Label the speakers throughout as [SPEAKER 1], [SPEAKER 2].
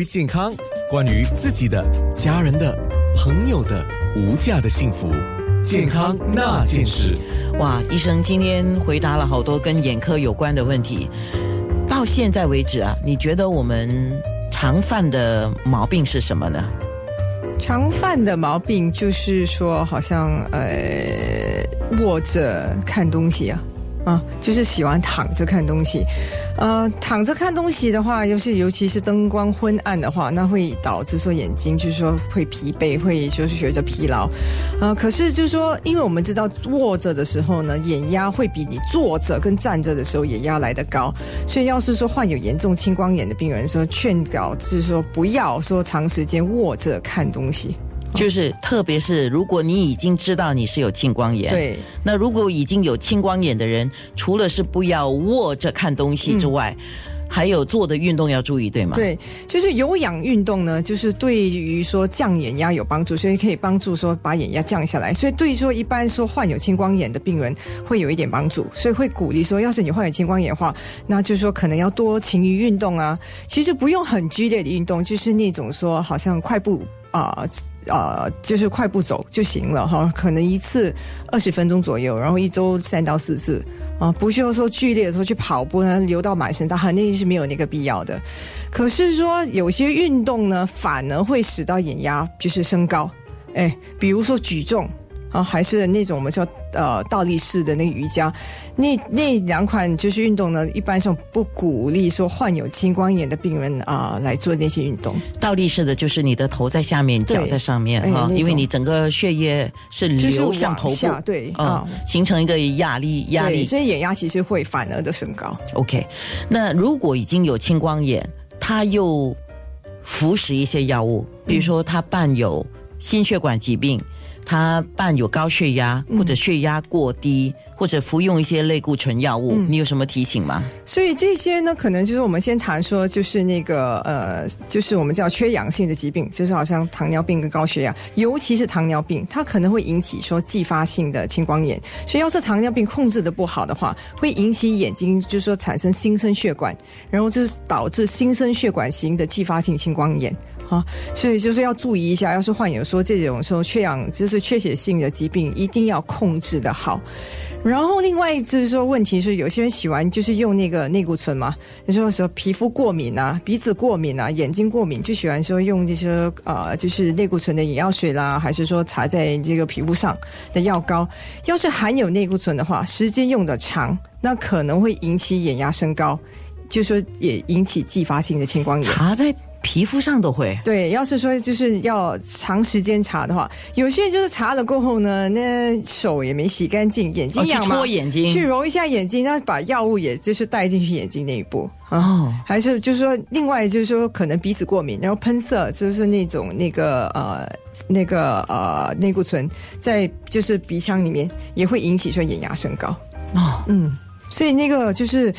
[SPEAKER 1] 于健康，关于自己的、家人的、朋友的无价的幸福，健康那件事。
[SPEAKER 2] 哇，医生今天回答了好多跟眼科有关的问题。到现在为止啊，你觉得我们常犯的毛病是什么呢？
[SPEAKER 3] 常犯的毛病就是说，好像呃握着看东西啊。啊，就是喜欢躺着看东西，呃，躺着看东西的话，尤其尤其是灯光昏暗的话，那会导致说眼睛就是说会疲惫，会就是学着疲劳，啊，可是就是说，因为我们知道卧着的时候呢，眼压会比你坐着跟站着的时候眼压来得高，所以要是说患有严重青光眼的病人，说劝告就是说不要说长时间卧着看东西。
[SPEAKER 2] 就是，特别是如果你已经知道你是有青光眼，
[SPEAKER 3] 对，
[SPEAKER 2] 那如果已经有青光眼的人，除了是不要握着看东西之外，还有做的运动要注意，对吗？
[SPEAKER 3] 对，就是有氧运动呢，就是对于说降眼压有帮助，所以可以帮助说把眼压降下来，所以对于说一般说患有青光眼的病人会有一点帮助，所以会鼓励说，要是你患有青光眼的话，那就是说可能要多勤于运动啊，其实不用很剧烈的运动，就是那种说好像快步啊。呃，啊就是快步走就行了哈，可能一次二十分钟左右，然后一周三到四次啊，不需要说剧烈的时候去跑步，流到满身大汗，那是没有那个必要的。可是说有些运动呢，反而会使到眼压就是升高，哎，比如说举重。啊，还是那种我们说呃倒立式的那个瑜伽，那那两款就是运动呢，一般上不鼓励说患有青光眼的病人啊来做那些运动。
[SPEAKER 2] 倒立式的就是你的头在下面，脚在上面啊，因为你整个血液是流向头部，
[SPEAKER 3] 对啊，
[SPEAKER 2] 形成一个压力压力，
[SPEAKER 3] 所以眼压其实会反而的升高。
[SPEAKER 2] OK，那如果已经有青光眼，他又服食一些药物，比如说他伴有心血管疾病。他伴有高血压或者血压过低，或者服用一些类固醇药物，你有什么提醒吗？
[SPEAKER 3] 所以这些呢，可能就是我们先谈说，就是那个呃，就是我们叫缺氧性的疾病，就是好像糖尿病跟高血压，尤其是糖尿病，它可能会引起说继发性的青光眼。所以要是糖尿病控制的不好的话，会引起眼睛就是说产生新生血管，然后就是导致新生血管型的继发性青光眼。啊，所以就是要注意一下，要是患有说这种说缺氧，就是缺血性的疾病，一定要控制的好。然后另外就是说，问题是有些人喜欢就是用那个内固醇嘛，有时候说皮肤过敏啊、鼻子过敏啊、眼睛过敏，就喜欢说用这些呃，就是内固醇的眼药水啦，还是说擦在这个皮肤上的药膏。要是含有内固醇的话，时间用的长，那可能会引起眼压升高，就说也引起继发性的青光眼。
[SPEAKER 2] 擦在皮肤上都会。
[SPEAKER 3] 对，要是说就是要长时间擦的话，有些人就是擦了过后呢，那手也没洗干净，眼睛痒
[SPEAKER 2] 嘛，搓眼睛，
[SPEAKER 3] 去揉一下眼睛，那把药物也就是带进去眼睛那一步。哦，还是就是说，另外就是说，可能鼻子过敏，然后喷射，就是那种那个呃那个呃内固醇在就是鼻腔里面也会引起说眼压升高。哦，嗯，所以那个就是。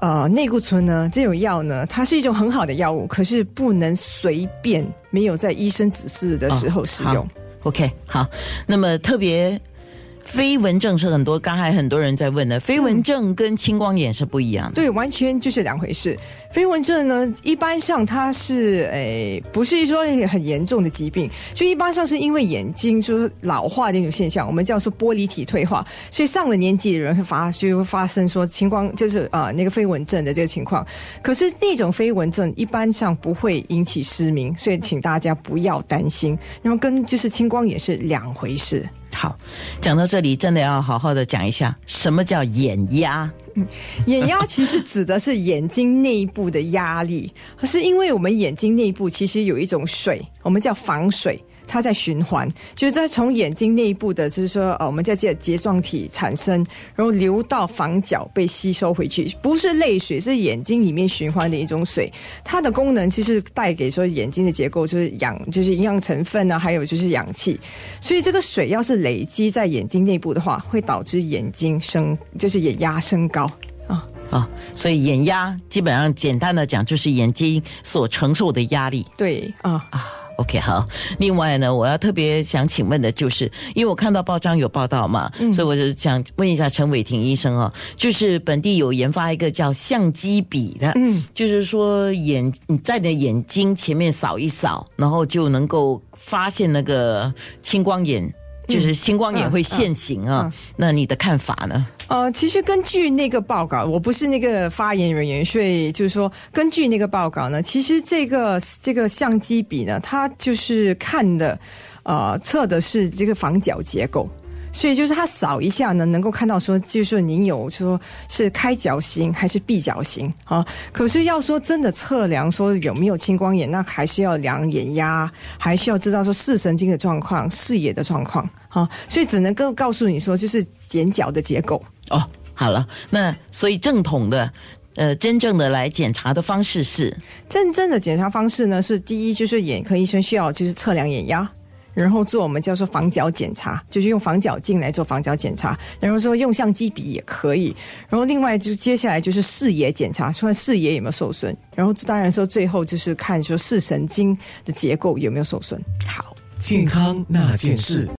[SPEAKER 3] 呃，内固醇呢，这种药呢，它是一种很好的药物，可是不能随便没有在医生指示的时候使用。
[SPEAKER 2] OK，好，那么特别。飞蚊症是很多，刚才很多人在问的。飞蚊症跟青光眼是不一样的，
[SPEAKER 3] 对，完全就是两回事。飞蚊症呢，一般上它是诶，不是说很严重的疾病，就一般上是因为眼睛就是老化的一种现象，我们叫做玻璃体退化，所以上了年纪的人会发就会发生说青光，就是啊那个飞蚊症的这个情况。可是那种飞蚊症一般上不会引起失明，所以请大家不要担心。然后跟就是青光眼是两回事。
[SPEAKER 2] 好，讲到这里，真的要好好的讲一下，什么叫眼压？
[SPEAKER 3] 眼压 其实指的是眼睛内部的压力，是因为我们眼睛内部其实有一种水，我们叫防水。它在循环，就是在从眼睛内部的，就是说，呃，我们在这睫状体产生，然后流到房角被吸收回去，不是泪水，是眼睛里面循环的一种水。它的功能其实带给说眼睛的结构就是氧，就是营养成分啊，还有就是氧气。所以这个水要是累积在眼睛内部的话，会导致眼睛升，就是眼压升高啊
[SPEAKER 2] 啊。所以眼压基本上简单的讲就是眼睛所承受的压力。
[SPEAKER 3] 对啊啊。
[SPEAKER 2] OK，好。另外呢，我要特别想请问的就是，因为我看到报章有报道嘛，所以我就想问一下陈伟霆医生哦，就是本地有研发一个叫相机笔的，嗯，就是说眼你在你的眼睛前面扫一扫，然后就能够发现那个青光眼。就是星光也会现形啊，那你的看法呢？
[SPEAKER 3] 呃，其实根据那个报告，我不是那个发言人员，所以就是说，根据那个报告呢，其实这个这个相机笔呢，它就是看的，呃，测的是这个房角结构。所以就是它扫一下呢，能够看到说，就是说您有说是开角型还是闭角型啊？可是要说真的测量说有没有青光眼，那还是要量眼压，还需要知道说视神经的状况、视野的状况啊。所以只能够告诉你说，就是眼角的结构
[SPEAKER 2] 哦。好了，那所以正统的呃真正的来检查的方式是，
[SPEAKER 3] 真正的检查方式呢是第一就是眼科医生需要就是测量眼压。然后做我们叫做防角检查，就是用防角镜来做防角检查。然后说用相机比也可以。然后另外就接下来就是视野检查，看视野有没有受损。然后当然说最后就是看说视神经的结构有没有受损。
[SPEAKER 2] 好，
[SPEAKER 1] 健康那件事。